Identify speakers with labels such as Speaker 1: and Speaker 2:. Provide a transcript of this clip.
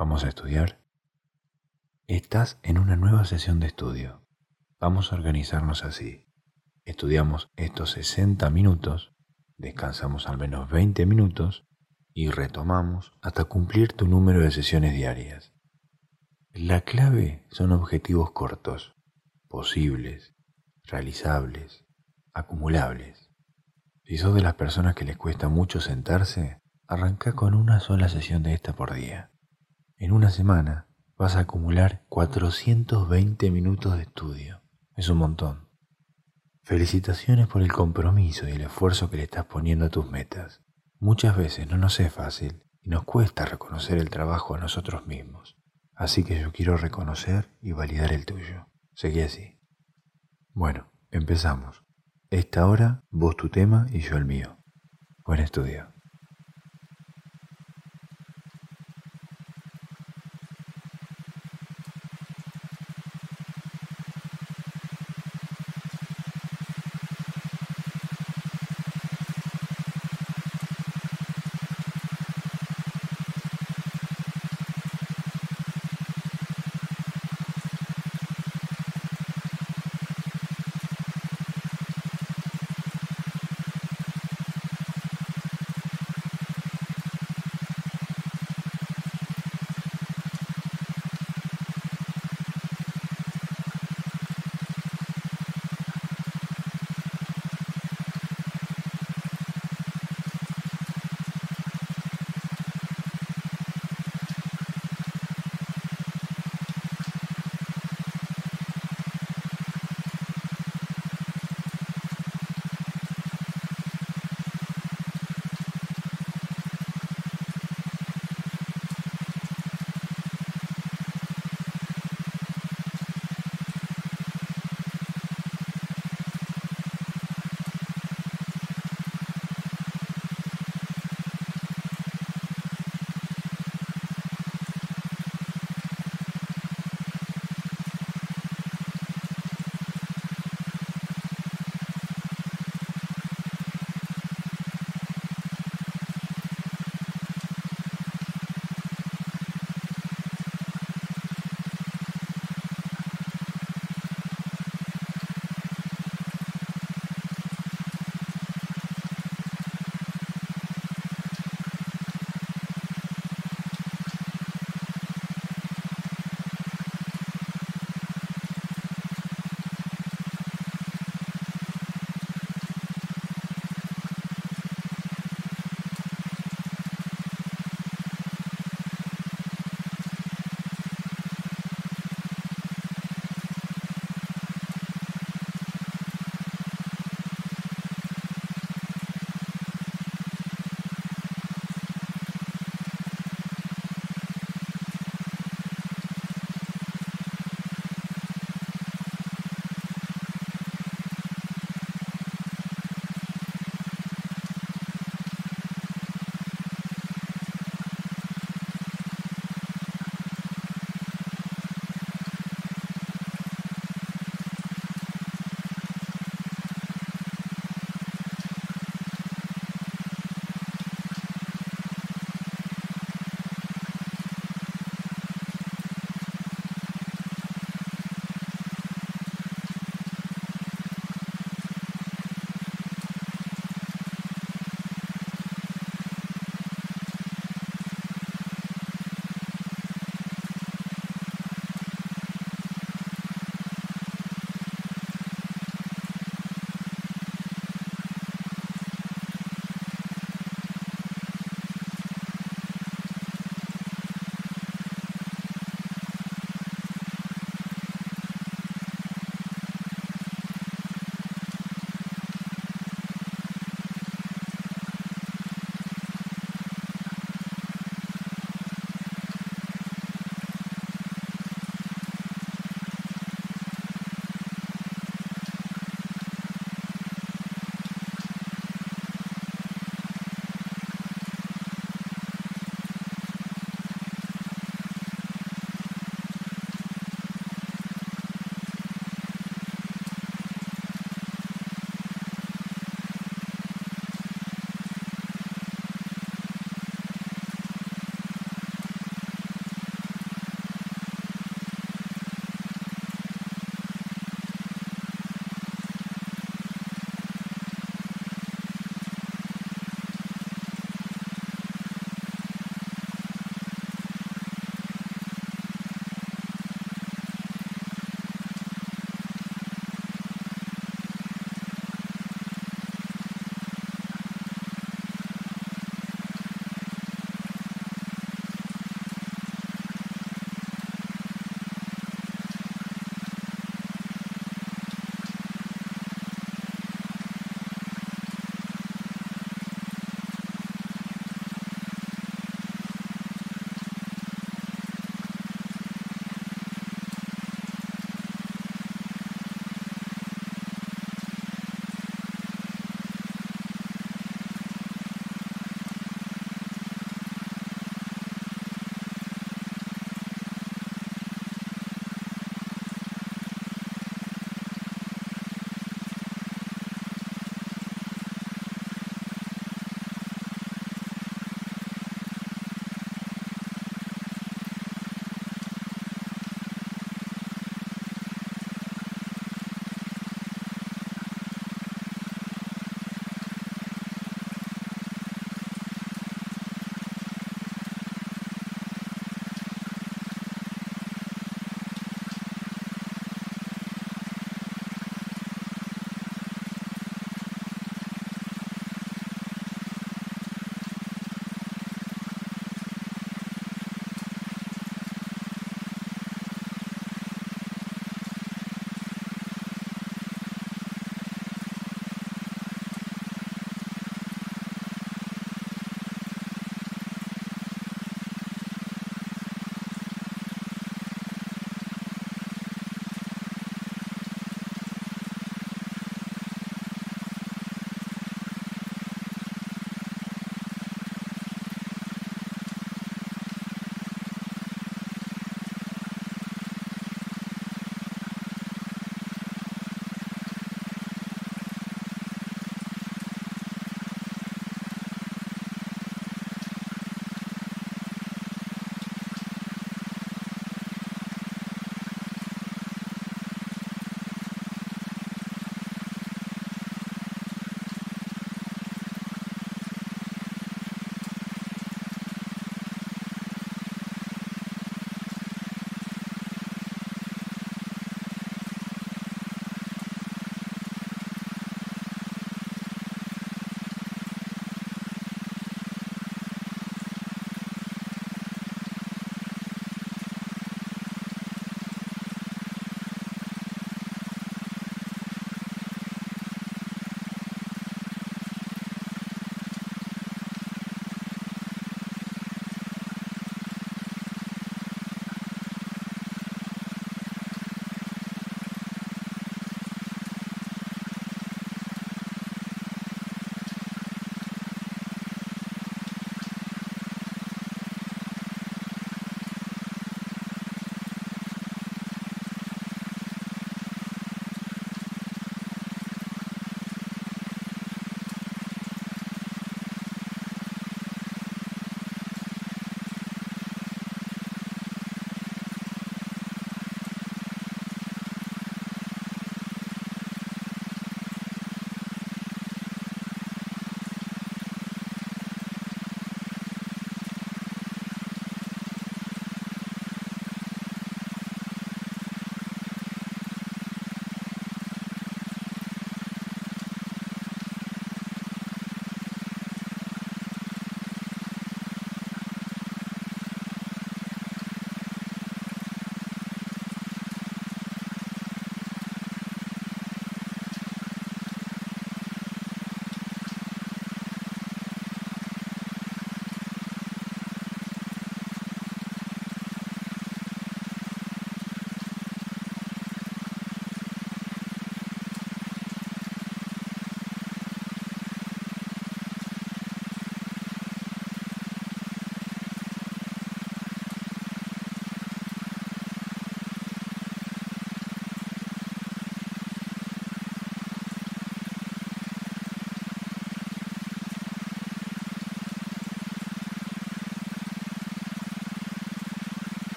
Speaker 1: ¿Vamos a estudiar? Estás en una nueva sesión de estudio. Vamos a organizarnos así. Estudiamos estos 60 minutos, descansamos al menos 20 minutos y retomamos hasta cumplir tu número de sesiones diarias. La clave son objetivos cortos, posibles, realizables, acumulables. Si sos de las personas que les cuesta mucho sentarse, arranca con una sola sesión de esta por día. En una semana vas a acumular 420 minutos de estudio. Es un montón. Felicitaciones por el compromiso y el esfuerzo que le estás poniendo a tus metas. Muchas veces no nos es fácil y nos cuesta reconocer el trabajo a nosotros mismos. Así que yo quiero reconocer y validar el tuyo. Seguí así. Bueno, empezamos. Esta hora vos tu tema y yo el mío. Buen estudio.